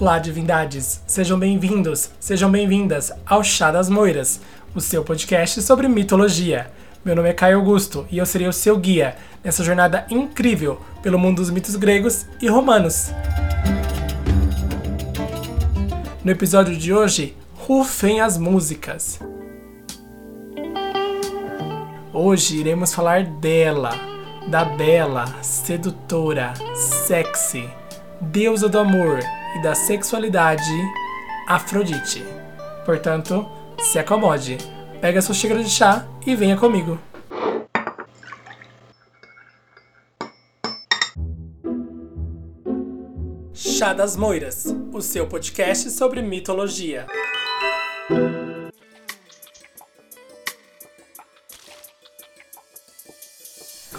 Olá, divindades! Sejam bem-vindos, sejam bem-vindas ao Chá das Moiras, o seu podcast sobre mitologia. Meu nome é Caio Augusto e eu serei o seu guia nessa jornada incrível pelo mundo dos mitos gregos e romanos. No episódio de hoje, rufem as músicas. Hoje iremos falar dela, da bela, sedutora, sexy, deusa do amor e da sexualidade, Afrodite. Portanto, se acomode, pega sua xícara de chá e venha comigo. Chá das Moiras, o seu podcast sobre mitologia.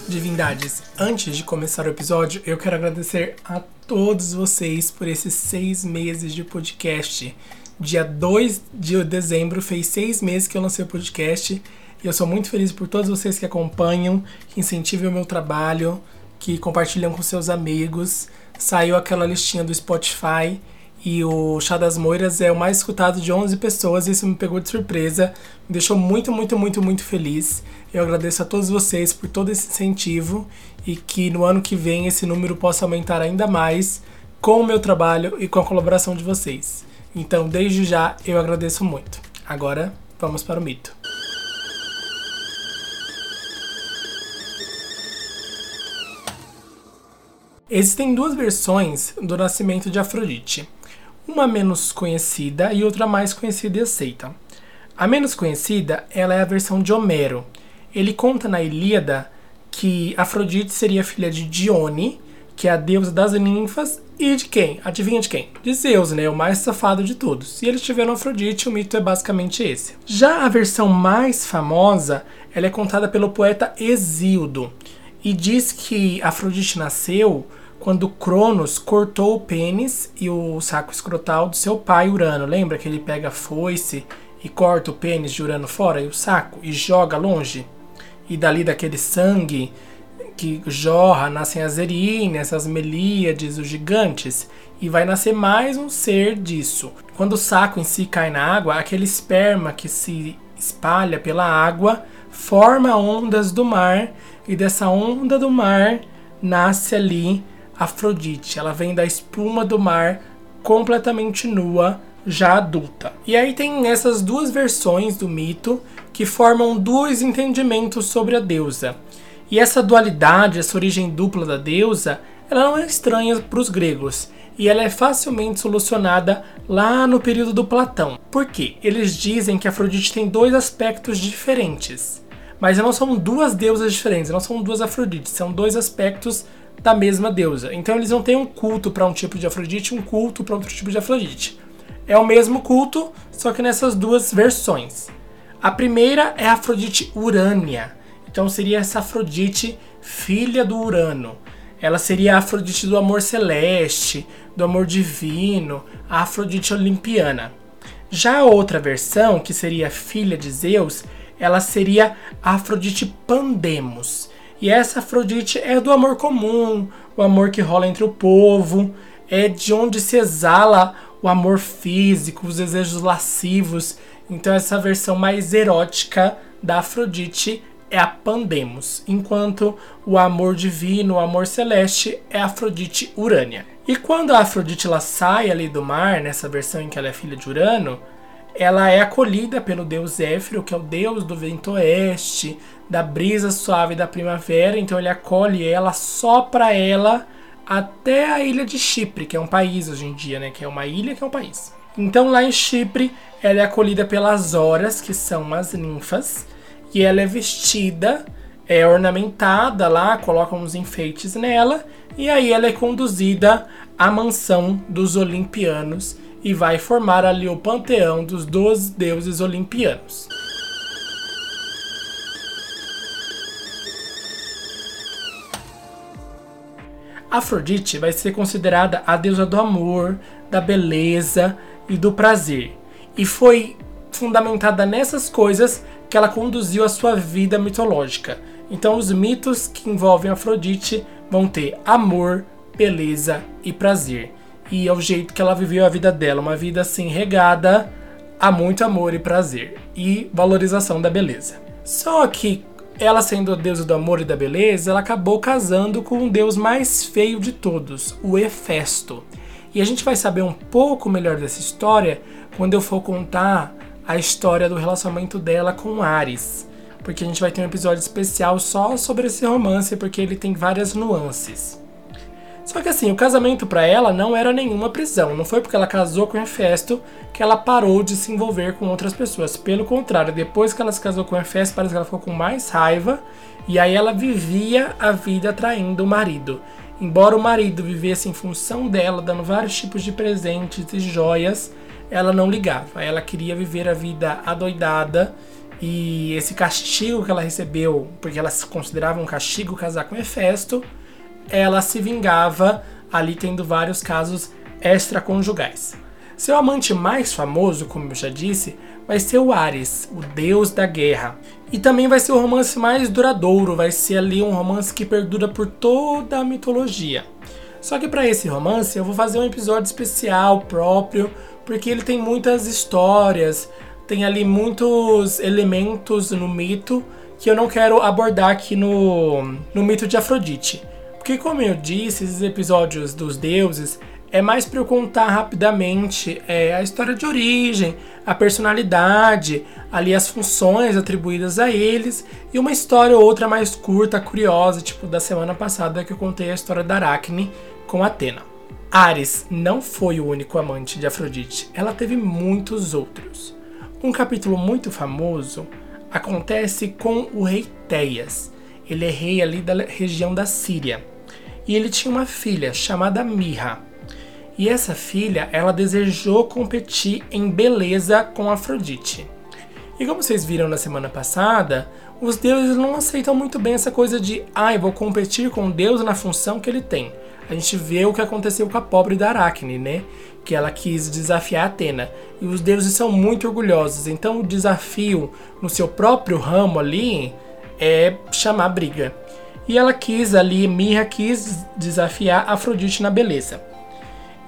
Divindades, antes de começar o episódio, eu quero agradecer a todos vocês por esses seis meses de podcast. Dia 2 de dezembro fez seis meses que eu lancei o podcast e eu sou muito feliz por todos vocês que acompanham, que incentivam o meu trabalho, que compartilham com seus amigos. Saiu aquela listinha do Spotify e o Chá das Moiras é o mais escutado de 11 pessoas, isso me pegou de surpresa, me deixou muito, muito, muito, muito feliz. Eu agradeço a todos vocês por todo esse incentivo e que no ano que vem esse número possa aumentar ainda mais com o meu trabalho e com a colaboração de vocês. Então, desde já, eu agradeço muito. Agora, vamos para o mito. Existem duas versões do nascimento de Afrodite uma menos conhecida e outra mais conhecida e aceita. A menos conhecida, ela é a versão de Homero. Ele conta na Ilíada que Afrodite seria filha de Dione, que é a deusa das ninfas, e de quem? Adivinha de quem? De Zeus, né? O mais safado de todos. E eles tiveram Afrodite, o mito é basicamente esse. Já a versão mais famosa, ela é contada pelo poeta Hesíodo, e diz que Afrodite nasceu quando Cronos cortou o pênis e o saco escrotal do seu pai Urano. Lembra que ele pega a foice e corta o pênis de Urano fora e o saco e joga longe? E dali daquele sangue que jorra, nascem as Erines, as Melíades, os gigantes, e vai nascer mais um ser disso. Quando o saco em si cai na água, aquele esperma que se espalha pela água forma ondas do mar, e dessa onda do mar nasce ali Afrodite. Ela vem da espuma do mar, completamente nua, já adulta. E aí tem essas duas versões do mito que formam dois entendimentos sobre a deusa. E essa dualidade, essa origem dupla da deusa, ela não é estranha para os gregos e ela é facilmente solucionada lá no período do Platão. Por quê? Eles dizem que Afrodite tem dois aspectos diferentes. Mas não são duas deusas diferentes, não são duas Afrodites, são dois aspectos da mesma deusa. Então eles não têm um culto para um tipo de Afrodite e um culto para outro tipo de Afrodite. É o mesmo culto, só que nessas duas versões. A primeira é a Afrodite Urânia. Então seria essa Afrodite filha do Urano. Ela seria a Afrodite do amor celeste, do amor divino, a Afrodite olimpiana. Já a outra versão, que seria filha de Zeus, ela seria a Afrodite Pandemos. E essa Afrodite é do amor comum, o amor que rola entre o povo, é de onde se exala o amor físico, os desejos lascivos. Então essa versão mais erótica da Afrodite é a Pandemos, enquanto o amor divino, o amor celeste é a Afrodite Urânia. E quando a Afrodite ela sai ali do mar, nessa versão em que ela é filha de Urano, ela é acolhida pelo deus Zéfiro, que é o deus do vento oeste, da brisa suave da primavera, então ele acolhe ela só para ela até a ilha de Chipre, que é um país hoje em dia, né? Que é uma ilha que é um país. Então lá em Chipre, ela é acolhida pelas horas, que são as ninfas, e ela é vestida, é ornamentada lá, colocam uns enfeites nela, e aí ela é conduzida à mansão dos olimpianos e vai formar ali o panteão dos 12 deuses olimpianos. Afrodite vai ser considerada a deusa do amor, da beleza e do prazer. E foi fundamentada nessas coisas que ela conduziu a sua vida mitológica. Então, os mitos que envolvem Afrodite vão ter amor, beleza e prazer. e ao jeito que ela viveu a vida dela, uma vida assim regada a muito amor e prazer e valorização da beleza. Só que ela sendo a deusa do amor e da beleza, ela acabou casando com o deus mais feio de todos, o Hefesto. E a gente vai saber um pouco melhor dessa história quando eu for contar a história do relacionamento dela com Ares. Porque a gente vai ter um episódio especial só sobre esse romance, porque ele tem várias nuances. Só que assim, o casamento para ela não era nenhuma prisão. Não foi porque ela casou com Hefesto que ela parou de se envolver com outras pessoas. Pelo contrário, depois que ela se casou com Hefesto, parece que ela ficou com mais raiva. E aí ela vivia a vida traindo o marido. Embora o marido vivesse em função dela, dando vários tipos de presentes e joias, ela não ligava. Ela queria viver a vida adoidada. E esse castigo que ela recebeu, porque ela se considerava um castigo casar com Hefesto, ela se vingava ali tendo vários casos extraconjugais. Seu amante mais famoso, como eu já disse, vai ser o Ares, o deus da guerra. E também vai ser o romance mais duradouro, vai ser ali um romance que perdura por toda a mitologia. Só que para esse romance eu vou fazer um episódio especial próprio, porque ele tem muitas histórias, tem ali muitos elementos no mito que eu não quero abordar aqui no, no mito de Afrodite. Porque, como eu disse, esses episódios dos deuses é mais para eu contar rapidamente é, a história de origem, a personalidade, ali as funções atribuídas a eles e uma história ou outra mais curta, curiosa, tipo da semana passada que eu contei a história da Aracne com Atena. Ares não foi o único amante de Afrodite, ela teve muitos outros. Um capítulo muito famoso acontece com o rei Teias. Ele é rei ali da região da Síria e ele tinha uma filha chamada Mirra. E essa filha, ela desejou competir em beleza com Afrodite. E como vocês viram na semana passada, os deuses não aceitam muito bem essa coisa de, ah, eu vou competir com Deus na função que ele tem. A gente vê o que aconteceu com a pobre da Aracne, né? Que ela quis desafiar Atena. E os deuses são muito orgulhosos, então o desafio no seu próprio ramo ali é chamar briga. E ela quis ali, Mirra quis desafiar Afrodite na beleza.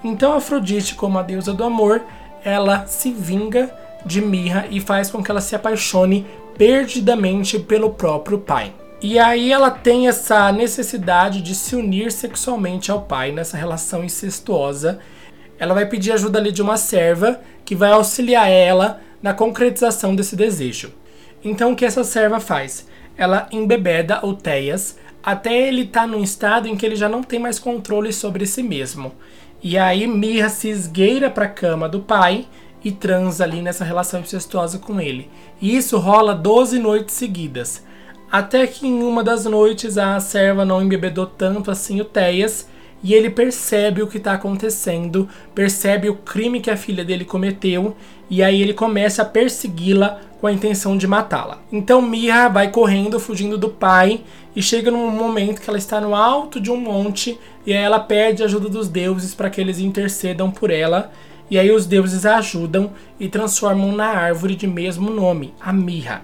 Então Afrodite, como a deusa do amor, ela se vinga de Mirra e faz com que ela se apaixone perdidamente pelo próprio pai. E aí ela tem essa necessidade de se unir sexualmente ao pai nessa relação incestuosa. Ela vai pedir ajuda ali de uma serva que vai auxiliar ela na concretização desse desejo. Então o que essa serva faz? Ela embebeda o Teias até ele estar tá num estado em que ele já não tem mais controle sobre si mesmo. E aí Mirra se esgueira para a cama do pai e transa ali nessa relação incestuosa com ele. E isso rola 12 noites seguidas. Até que em uma das noites a serva não embebedou tanto assim o Teias e ele percebe o que está acontecendo, percebe o crime que a filha dele cometeu e aí ele começa a persegui-la com a intenção de matá-la. Então Mirra vai correndo, fugindo do pai e chega num momento que ela está no alto de um monte e aí ela pede ajuda dos deuses para que eles intercedam por ela. E aí os deuses a ajudam e transformam na árvore de mesmo nome, a mirra.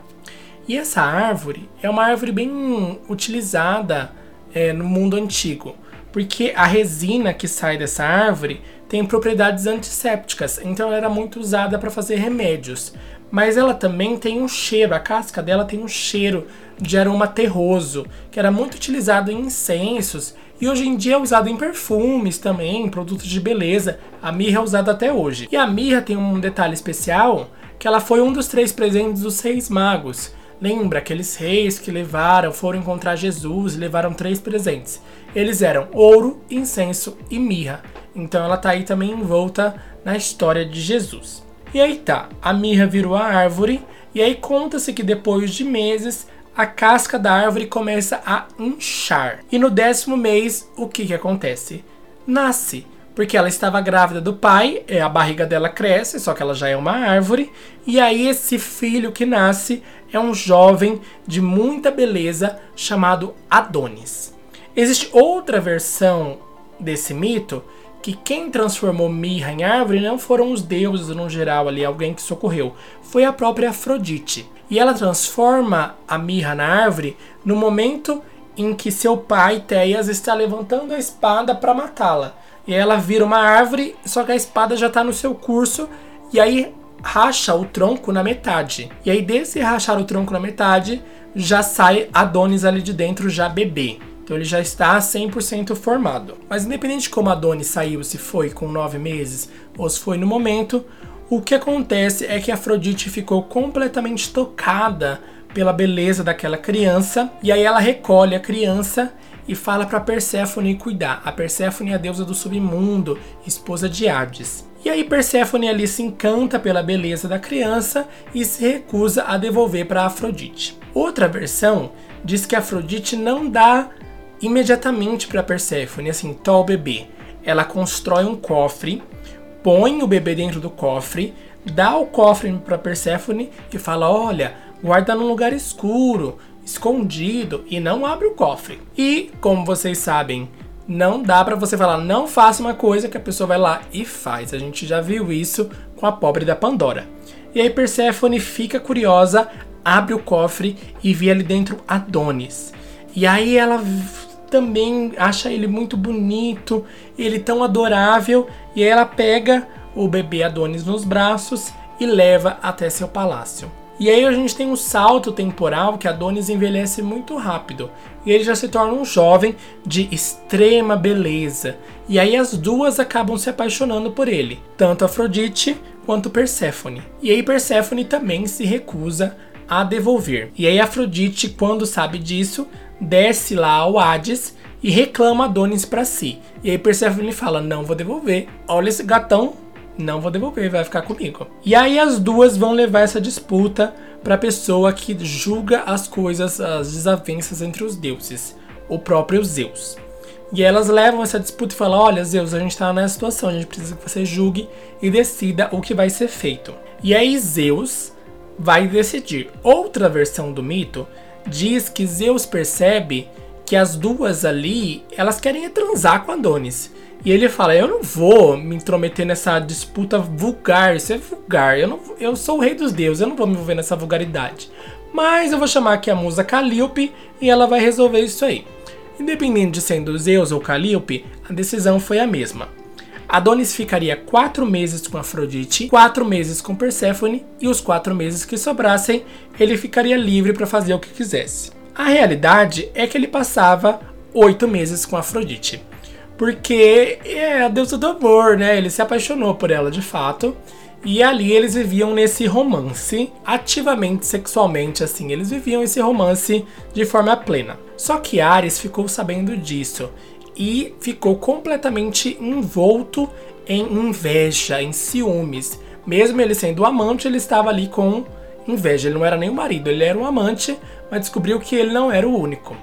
E essa árvore é uma árvore bem utilizada é, no mundo antigo porque a resina que sai dessa árvore tem propriedades antissépticas, então ela era muito usada para fazer remédios. Mas ela também tem um cheiro, a casca dela tem um cheiro de aroma terroso, que era muito utilizado em incensos e hoje em dia é usado em perfumes também, em produtos de beleza. A mirra é usada até hoje. E a mirra tem um detalhe especial, que ela foi um dos três presentes dos seis magos. Lembra aqueles reis que levaram, foram encontrar Jesus e levaram três presentes. Eles eram ouro, incenso e mirra. Então ela tá aí também envolta na história de Jesus. E aí tá, a mirra virou a árvore, e aí conta-se que depois de meses a casca da árvore começa a inchar. E no décimo mês, o que, que acontece? Nasce porque ela estava grávida do pai, é, a barriga dela cresce, só que ela já é uma árvore, e aí esse filho que nasce é um jovem de muita beleza chamado Adonis. Existe outra versão desse mito que quem transformou mirra em árvore não foram os deuses no geral ali, alguém que socorreu, foi a própria Afrodite. E ela transforma a mirra na árvore no momento em que seu pai Teias está levantando a espada para matá-la. E ela vira uma árvore, só que a espada já tá no seu curso. E aí racha o tronco na metade. E aí, desse rachar o tronco na metade, já sai Adonis ali de dentro, já bebê. Então ele já está 100% formado. Mas independente de como Adonis saiu, se foi com nove meses ou se foi no momento, o que acontece é que Afrodite ficou completamente tocada pela beleza daquela criança e aí ela recolhe a criança e fala para Perséfone cuidar. A Perséfone é a deusa do submundo, esposa de Hades. E aí Perséfone ali se encanta pela beleza da criança e se recusa a devolver para Afrodite. Outra versão diz que Afrodite não dá imediatamente para Perséfone, assim, tó o bebê. Ela constrói um cofre, põe o bebê dentro do cofre, dá o cofre para Perséfone e fala: "Olha, guarda num lugar escuro, escondido e não abre o cofre". E, como vocês sabem, não dá para você falar, não faça uma coisa que a pessoa vai lá e faz. A gente já viu isso com a pobre da Pandora. E aí Perséfone fica curiosa, abre o cofre e vê ali dentro Adonis. E aí ela também acha ele muito bonito, ele tão adorável, e ela pega o bebê Adonis nos braços e leva até seu palácio. E aí a gente tem um salto temporal que Adonis envelhece muito rápido. E ele já se torna um jovem de extrema beleza. E aí as duas acabam se apaixonando por ele, tanto Afrodite quanto Perséfone. E aí Perséfone também se recusa a devolver. E aí Afrodite, quando sabe disso, desce lá ao Hades e reclama Adonis para si. E aí Perséfone fala: "Não vou devolver. Olha esse gatão não vou devolver, vai ficar comigo. E aí as duas vão levar essa disputa para a pessoa que julga as coisas, as desavenças entre os deuses, o próprio Zeus. E elas levam essa disputa e falam: Olha, Zeus, a gente está nessa situação, a gente precisa que você julgue e decida o que vai ser feito. E aí Zeus vai decidir. Outra versão do mito diz que Zeus percebe que as duas ali elas querem transar com Adonis. E ele fala: Eu não vou me intrometer nessa disputa vulgar. Isso é vulgar. Eu, não, eu sou o rei dos deuses. Eu não vou me envolver nessa vulgaridade. Mas eu vou chamar aqui a musa Calíope e ela vai resolver isso aí. Independente de sendo Zeus ou Calíope, a decisão foi a mesma. Adonis ficaria quatro meses com Afrodite, quatro meses com Perséfone e os quatro meses que sobrassem ele ficaria livre para fazer o que quisesse. A realidade é que ele passava oito meses com Afrodite porque é a deusa do amor, né? Ele se apaixonou por ela de fato. E ali eles viviam nesse romance, ativamente sexualmente, assim, eles viviam esse romance de forma plena. Só que Ares ficou sabendo disso e ficou completamente envolto em inveja, em ciúmes. Mesmo ele sendo amante, ele estava ali com inveja. Ele não era nem o marido, ele era um amante, mas descobriu que ele não era o único.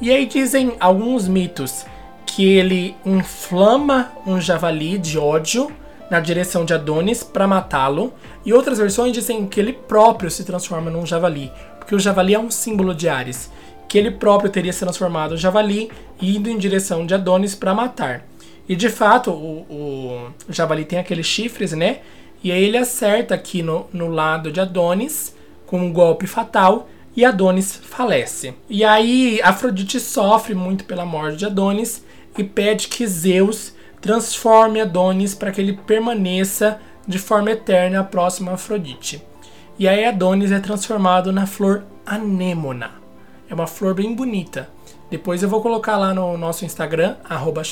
E aí dizem alguns mitos que ele inflama um javali de ódio na direção de Adonis para matá-lo, e outras versões dizem que ele próprio se transforma num javali, porque o javali é um símbolo de Ares, que ele próprio teria se transformado em javali indo em direção de Adonis para matar. E de fato, o, o, javali tem aqueles chifres, né? E aí ele acerta aqui no, no lado de Adonis com um golpe fatal e Adonis falece. E aí Afrodite sofre muito pela morte de Adonis e pede que Zeus transforme Adonis para que ele permaneça de forma eterna próximo a Afrodite. E aí Adonis é transformado na flor anêmona. É uma flor bem bonita. Depois eu vou colocar lá no nosso Instagram, arroba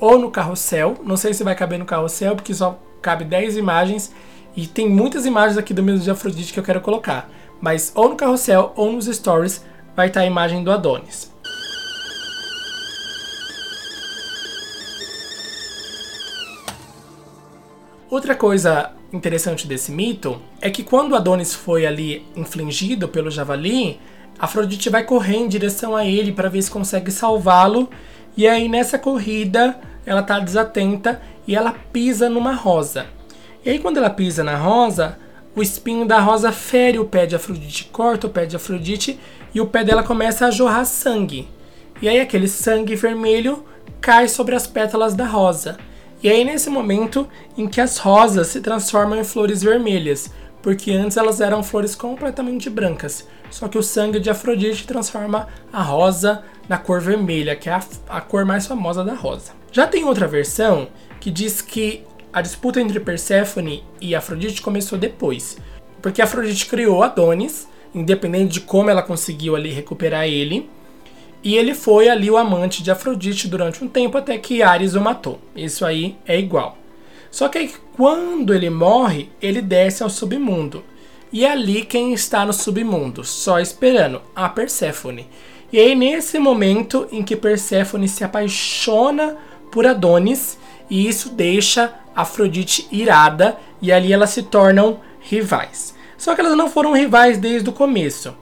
ou no carrossel. Não sei se vai caber no carrossel, porque só cabe 10 imagens. E tem muitas imagens aqui do mesmo de Afrodite que eu quero colocar. Mas ou no carrossel ou nos stories vai estar a imagem do Adonis. Outra coisa interessante desse mito é que quando Adonis foi ali infligido pelo javali, Afrodite vai correr em direção a ele para ver se consegue salvá-lo. E aí nessa corrida ela tá desatenta e ela pisa numa rosa. E aí quando ela pisa na rosa, o espinho da rosa fere o pé de Afrodite, corta o pé de Afrodite e o pé dela começa a jorrar sangue. E aí aquele sangue vermelho cai sobre as pétalas da rosa. E aí nesse momento em que as rosas se transformam em flores vermelhas, porque antes elas eram flores completamente brancas. Só que o sangue de Afrodite transforma a rosa na cor vermelha, que é a, a cor mais famosa da rosa. Já tem outra versão que diz que a disputa entre Perséfone e Afrodite começou depois, porque Afrodite criou Adonis, independente de como ela conseguiu ali recuperar ele, e ele foi ali o amante de Afrodite durante um tempo até que Ares o matou. Isso aí é igual. Só que aí, quando ele morre, ele desce ao submundo. E é ali quem está no submundo, só esperando, a Perséfone. E aí nesse momento em que Perséfone se apaixona por Adonis, e isso deixa Afrodite irada, e ali elas se tornam rivais. Só que elas não foram rivais desde o começo.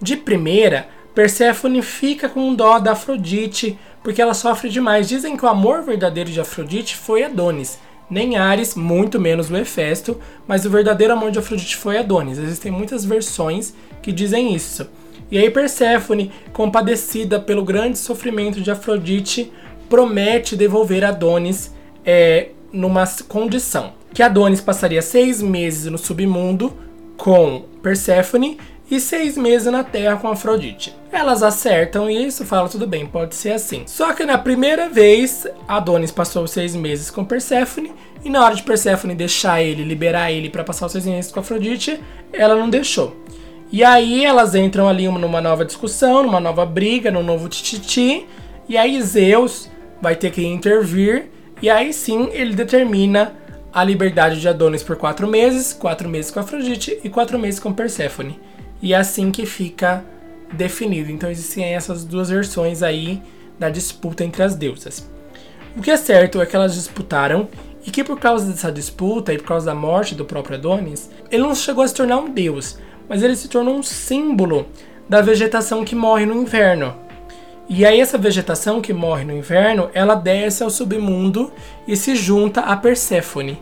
De primeira, Perséfone fica com dó da Afrodite, porque ela sofre demais. Dizem que o amor verdadeiro de Afrodite foi Adonis, nem Ares, muito menos o Hefesto, mas o verdadeiro amor de Afrodite foi Adonis. Existem muitas versões que dizem isso. E aí Perséfone, compadecida pelo grande sofrimento de Afrodite, promete devolver Adonis é, numa condição que Adonis passaria seis meses no submundo com Perséfone e seis meses na Terra com Afrodite. Elas acertam e isso fala tudo bem, pode ser assim. Só que na primeira vez, Adonis passou seis meses com Perséfone e na hora de Perséfone deixar ele, liberar ele para passar os seis meses com Afrodite, ela não deixou. E aí elas entram ali numa nova discussão, numa nova briga, num novo tititi, e aí Zeus vai ter que intervir e aí sim ele determina a liberdade de Adonis por quatro meses, quatro meses com Afrodite e quatro meses com Perséfone. E é assim que fica definido. Então existem essas duas versões aí da disputa entre as deusas. O que é certo é que elas disputaram e que por causa dessa disputa e por causa da morte do próprio Adonis, ele não chegou a se tornar um deus, mas ele se tornou um símbolo da vegetação que morre no inverno. E aí essa vegetação que morre no inverno, ela desce ao submundo e se junta a Perséfone.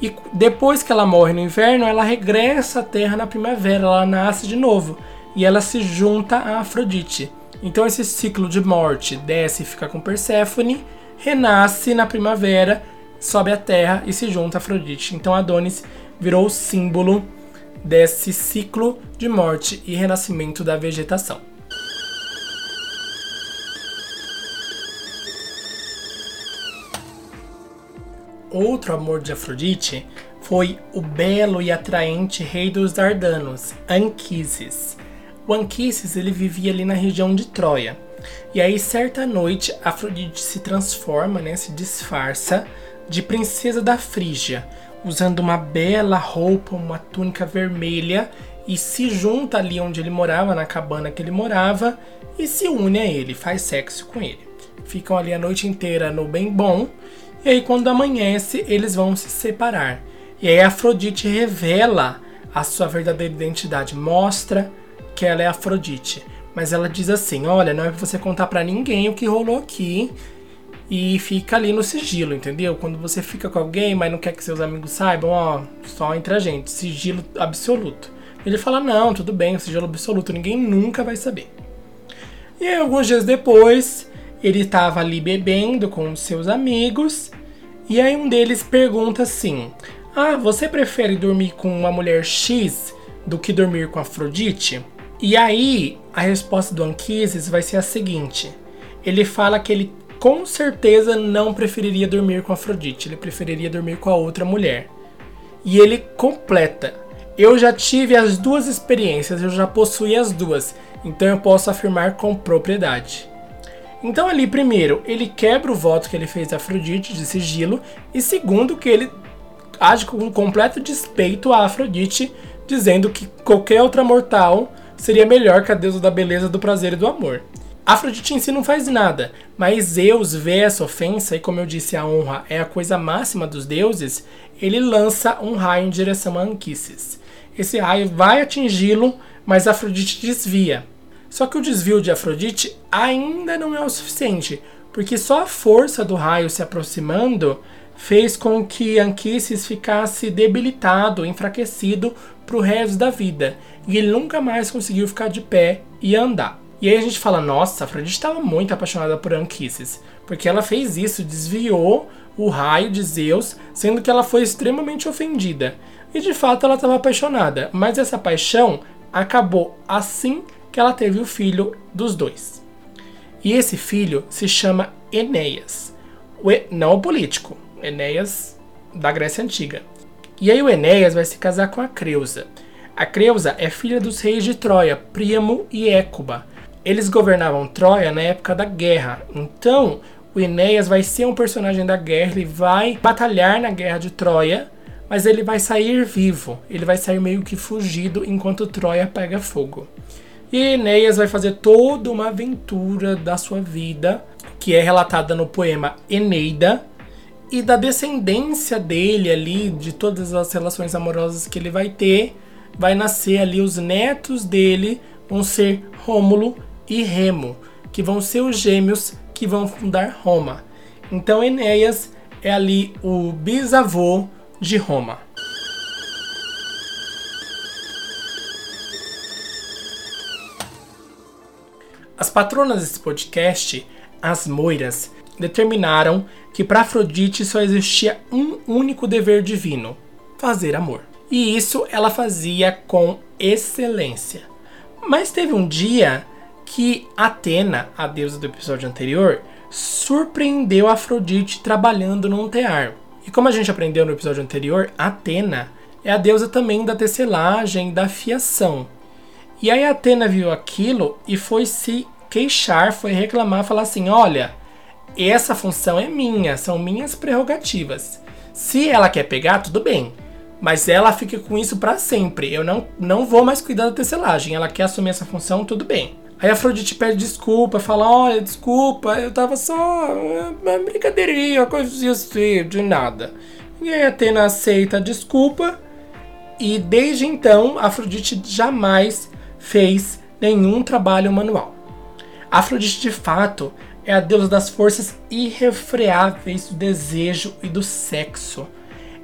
E depois que ela morre no inverno, ela regressa à Terra na primavera, ela nasce de novo e ela se junta a Afrodite. Então esse ciclo de morte desce e fica com Perséfone, renasce na primavera, sobe à Terra e se junta a Afrodite. Então Adonis virou o símbolo desse ciclo de morte e renascimento da vegetação. Outro amor de Afrodite foi o belo e atraente rei dos Dardanos, Anquises. O Anquises ele vivia ali na região de Troia. E aí certa noite Afrodite se transforma, né, se disfarça de princesa da Frígia, usando uma bela roupa, uma túnica vermelha e se junta ali onde ele morava, na cabana que ele morava, e se une a ele, faz sexo com ele. Ficam ali a noite inteira no bem bom e aí, quando amanhece, eles vão se separar. E aí, Afrodite revela a sua verdadeira identidade, mostra que ela é Afrodite. Mas ela diz assim: Olha, não é pra você contar para ninguém o que rolou aqui. E fica ali no sigilo, entendeu? Quando você fica com alguém, mas não quer que seus amigos saibam, ó, só entre a gente, sigilo absoluto. Ele fala: Não, tudo bem, sigilo absoluto, ninguém nunca vai saber. E aí, alguns dias depois, ele estava ali bebendo com os seus amigos e aí um deles pergunta assim: Ah, você prefere dormir com uma mulher X do que dormir com Afrodite? E aí a resposta do Anquises vai ser a seguinte: ele fala que ele com certeza não preferiria dormir com Afrodite, ele preferiria dormir com a outra mulher. E ele completa: Eu já tive as duas experiências, eu já possuí as duas, então eu posso afirmar com propriedade. Então ali, primeiro, ele quebra o voto que ele fez a Afrodite de sigilo, e segundo, que ele age com um completo despeito a Afrodite, dizendo que qualquer outra mortal seria melhor que a deusa da beleza, do prazer e do amor. Afrodite em si não faz nada, mas Zeus vê essa ofensa e, como eu disse, a honra é a coisa máxima dos deuses, ele lança um raio em direção a Anquises. Esse raio vai atingi-lo, mas Afrodite desvia. Só que o desvio de Afrodite ainda não é o suficiente, porque só a força do raio se aproximando fez com que Anquises ficasse debilitado, enfraquecido para o resto da vida, e ele nunca mais conseguiu ficar de pé e andar. E aí a gente fala, nossa, Afrodite estava muito apaixonada por Anquises, porque ela fez isso, desviou o raio de Zeus, sendo que ela foi extremamente ofendida. E de fato ela estava apaixonada, mas essa paixão acabou assim que ela teve o filho dos dois. E esse filho se chama Enéas. Não o político, Enéas da Grécia Antiga. E aí o Enéas vai se casar com a Creusa. A Creusa é filha dos reis de Troia, Príamo e Écuba. Eles governavam Troia na época da guerra. Então, o Enéas vai ser um personagem da guerra, ele vai batalhar na guerra de Troia, mas ele vai sair vivo. Ele vai sair meio que fugido enquanto Troia pega fogo. E Enéas vai fazer toda uma aventura da sua vida, que é relatada no poema Eneida, e da descendência dele ali, de todas as relações amorosas que ele vai ter, vai nascer ali os netos dele, vão ser Rômulo e Remo, que vão ser os gêmeos que vão fundar Roma. Então Enéas é ali o bisavô de Roma. As patronas desse podcast, as moiras, determinaram que para Afrodite só existia um único dever divino: fazer amor. E isso ela fazia com excelência. Mas teve um dia que Atena, a deusa do episódio anterior, surpreendeu Afrodite trabalhando num tear. E como a gente aprendeu no episódio anterior, Atena é a deusa também da tecelagem, da fiação. E aí Atena viu aquilo e foi se queixar, foi reclamar, falar assim: olha, essa função é minha, são minhas prerrogativas. Se ela quer pegar, tudo bem. Mas ela fica com isso para sempre. Eu não, não vou mais cuidar da tecelagem. Ela quer assumir essa função, tudo bem. Aí a Afrodite pede desculpa, fala: Olha, desculpa, eu tava só. Uma brincadeirinha, coisa assim, de nada. E aí Atena aceita a desculpa. E desde então, Afrodite jamais fez nenhum trabalho manual. Afrodite, de fato, é a deusa das forças irrefreáveis do desejo e do sexo.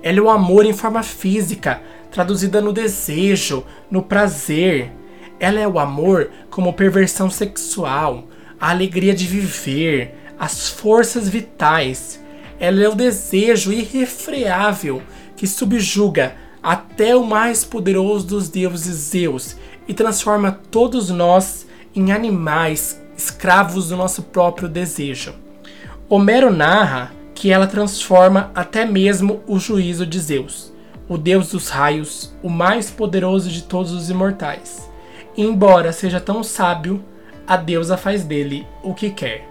Ela é o amor em forma física, traduzida no desejo, no prazer ela é o amor como perversão sexual, a alegria de viver, as forças vitais. Ela é o desejo irrefreável que subjuga até o mais poderoso dos deuses Zeus e transforma todos nós em animais escravos do nosso próprio desejo. Homero narra que ela transforma até mesmo o juízo de Zeus, o deus dos raios, o mais poderoso de todos os imortais embora seja tão sábio, a deusa faz dele o que quer.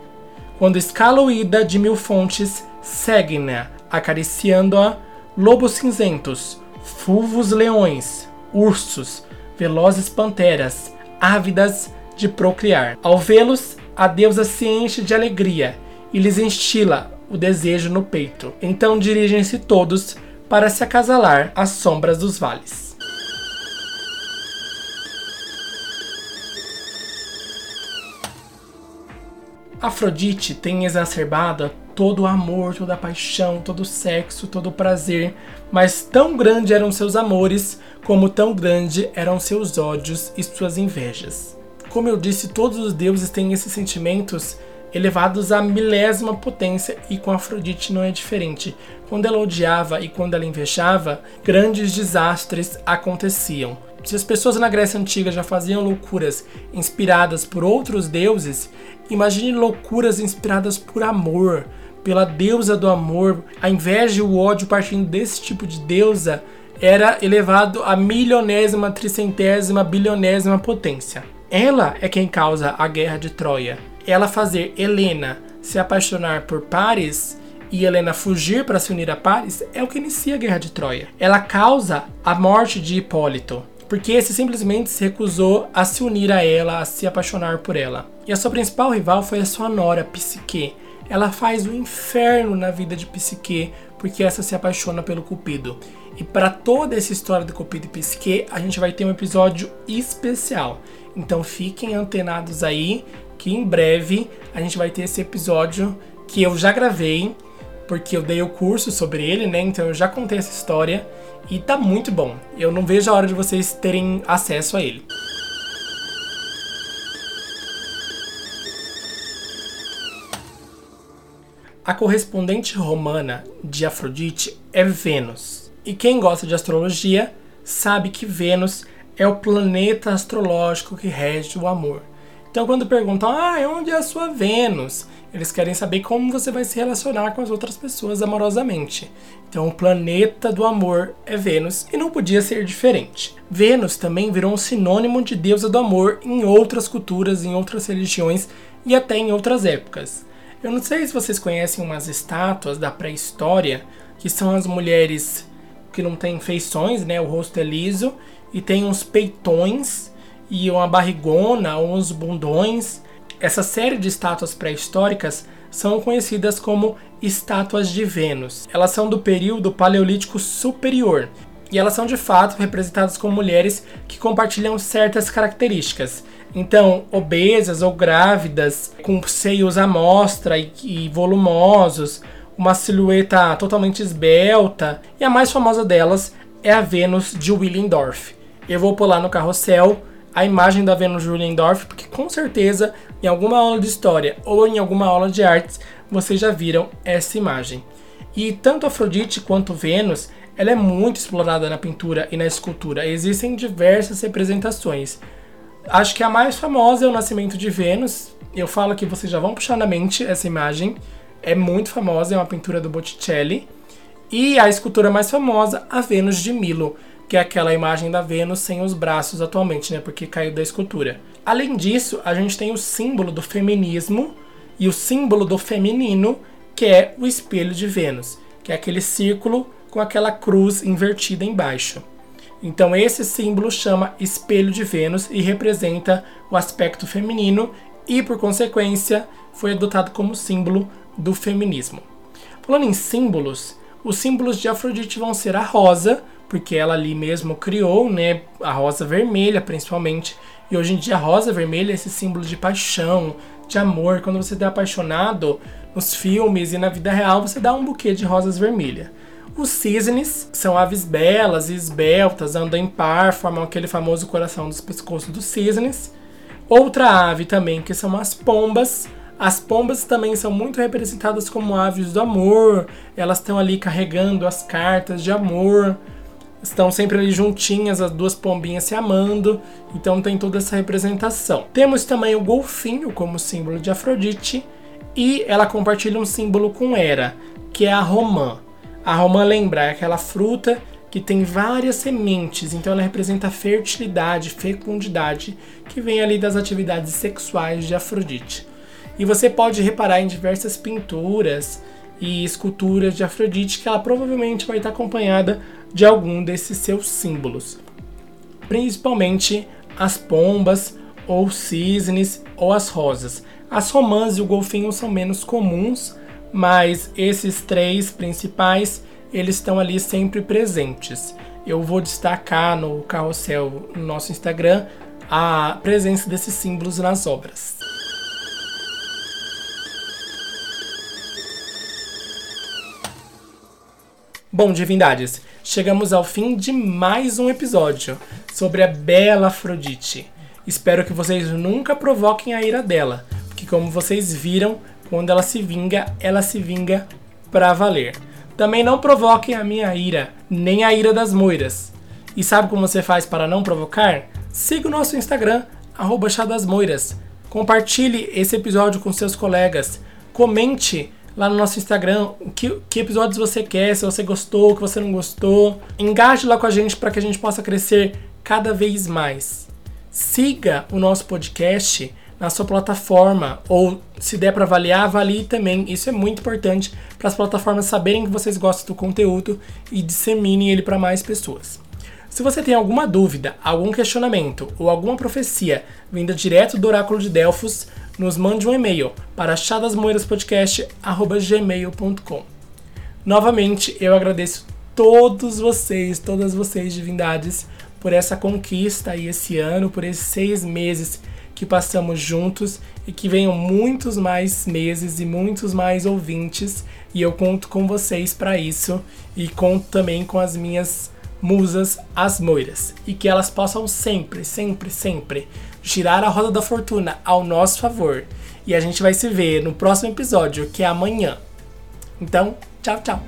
Quando escala o ida de mil fontes, segue-na, acariciando-a, lobos cinzentos, fulvos leões, ursos, velozes panteras, ávidas de procriar. Ao vê-los, a deusa se enche de alegria e lhes instila o desejo no peito. Então dirigem-se todos para se acasalar às sombras dos vales. Afrodite tem exacerbado todo o amor, toda a paixão, todo o sexo, todo o prazer, mas tão grande eram seus amores, como tão grande eram seus ódios e suas invejas. Como eu disse, todos os deuses têm esses sentimentos elevados à milésima potência e com Afrodite não é diferente. Quando ela odiava e quando ela invejava, grandes desastres aconteciam. Se as pessoas na Grécia Antiga já faziam loucuras inspiradas por outros deuses, imagine loucuras inspiradas por amor, pela deusa do amor. A inveja e o ódio partindo desse tipo de deusa era elevado à milionésima, tricentésima, bilionésima potência. Ela é quem causa a guerra de Troia. Ela fazer Helena se apaixonar por Paris e Helena fugir para se unir a Paris é o que inicia a guerra de Troia. Ela causa a morte de Hipólito porque esse simplesmente se recusou a se unir a ela, a se apaixonar por ela. E a sua principal rival foi a sua nora, Psique. Ela faz o inferno na vida de Psique, porque essa se apaixona pelo Cupido. E para toda essa história do Cupido e Psique, a gente vai ter um episódio especial. Então fiquem antenados aí, que em breve a gente vai ter esse episódio que eu já gravei, porque eu dei o curso sobre ele, né? Então eu já contei essa história. E tá muito bom. Eu não vejo a hora de vocês terem acesso a ele. A correspondente romana de Afrodite é Vênus. E quem gosta de astrologia sabe que Vênus é o planeta astrológico que rege o amor. Então, quando perguntam, ah, onde é a sua Vênus? Eles querem saber como você vai se relacionar com as outras pessoas amorosamente. Então, o planeta do amor é Vênus e não podia ser diferente. Vênus também virou um sinônimo de deusa do amor em outras culturas, em outras religiões e até em outras épocas. Eu não sei se vocês conhecem umas estátuas da pré-história, que são as mulheres que não têm feições, né? O rosto é liso e tem uns peitões e uma barrigona, uns bundões essa série de estátuas pré-históricas são conhecidas como estátuas de Vênus. Elas são do período Paleolítico Superior e elas são de fato representadas como mulheres que compartilham certas características. Então, obesas ou grávidas, com seios à mostra e, e volumosos, uma silhueta totalmente esbelta, e a mais famosa delas é a Vênus de Willendorf. Eu vou pular no carrossel a imagem da Vênus de Willendorf, porque com certeza em alguma aula de história ou em alguma aula de artes vocês já viram essa imagem. E tanto Afrodite quanto Vênus, ela é muito explorada na pintura e na escultura. Existem diversas representações. Acho que a mais famosa é o Nascimento de Vênus. Eu falo que vocês já vão puxar na mente essa imagem. É muito famosa, é uma pintura do Botticelli. E a escultura mais famosa, a Vênus de Milo que é aquela imagem da Vênus sem os braços atualmente, né? Porque caiu da escultura. Além disso, a gente tem o símbolo do feminismo e o símbolo do feminino, que é o espelho de Vênus, que é aquele círculo com aquela cruz invertida embaixo. Então esse símbolo chama espelho de Vênus e representa o aspecto feminino e, por consequência, foi adotado como símbolo do feminismo. Falando em símbolos, os símbolos de Afrodite vão ser a rosa, porque ela ali mesmo criou, né, a rosa vermelha principalmente. E hoje em dia a rosa vermelha é esse símbolo de paixão, de amor. Quando você está apaixonado nos filmes e na vida real, você dá um buquê de rosas vermelhas. Os cisnes são aves belas e esbeltas, andam em par, formam aquele famoso coração dos pescoços dos cisnes. Outra ave também, que são as pombas. As pombas também são muito representadas como aves do amor, elas estão ali carregando as cartas de amor estão sempre ali juntinhas, as duas pombinhas se amando, então tem toda essa representação. Temos também o golfinho como símbolo de Afrodite e ela compartilha um símbolo com Hera, que é a romã. A romã lembra é aquela fruta que tem várias sementes, então ela representa a fertilidade, fecundidade que vem ali das atividades sexuais de Afrodite. E você pode reparar em diversas pinturas e esculturas de Afrodite que ela provavelmente vai estar acompanhada de algum desses seus símbolos, principalmente as pombas ou cisnes ou as rosas. As romãs e o golfinho são menos comuns, mas esses três principais eles estão ali sempre presentes. Eu vou destacar no carrossel no nosso Instagram a presença desses símbolos nas obras. Bom, divindades, chegamos ao fim de mais um episódio sobre a bela Afrodite. Espero que vocês nunca provoquem a ira dela, porque como vocês viram, quando ela se vinga, ela se vinga pra valer. Também não provoquem a minha ira, nem a ira das moiras. E sabe como você faz para não provocar? Siga o nosso Instagram, arroba Compartilhe esse episódio com seus colegas. Comente lá no nosso Instagram que, que episódios você quer, se você gostou, o que você não gostou. Engaje lá com a gente para que a gente possa crescer cada vez mais. Siga o nosso podcast na sua plataforma ou se der para avaliar, avalie também. Isso é muito importante para as plataformas saberem que vocês gostam do conteúdo e disseminem ele para mais pessoas. Se você tem alguma dúvida, algum questionamento ou alguma profecia vinda direto do oráculo de Delfos, nos mande um e-mail para chadasmoiraspodcast.gmail.com Novamente, eu agradeço todos vocês, todas vocês divindades, por essa conquista e esse ano, por esses seis meses que passamos juntos e que venham muitos mais meses e muitos mais ouvintes e eu conto com vocês para isso e conto também com as minhas musas, as moiras, e que elas possam sempre, sempre, sempre girar a roda da fortuna ao nosso favor. E a gente vai se ver no próximo episódio, que é amanhã. Então, tchau, tchau.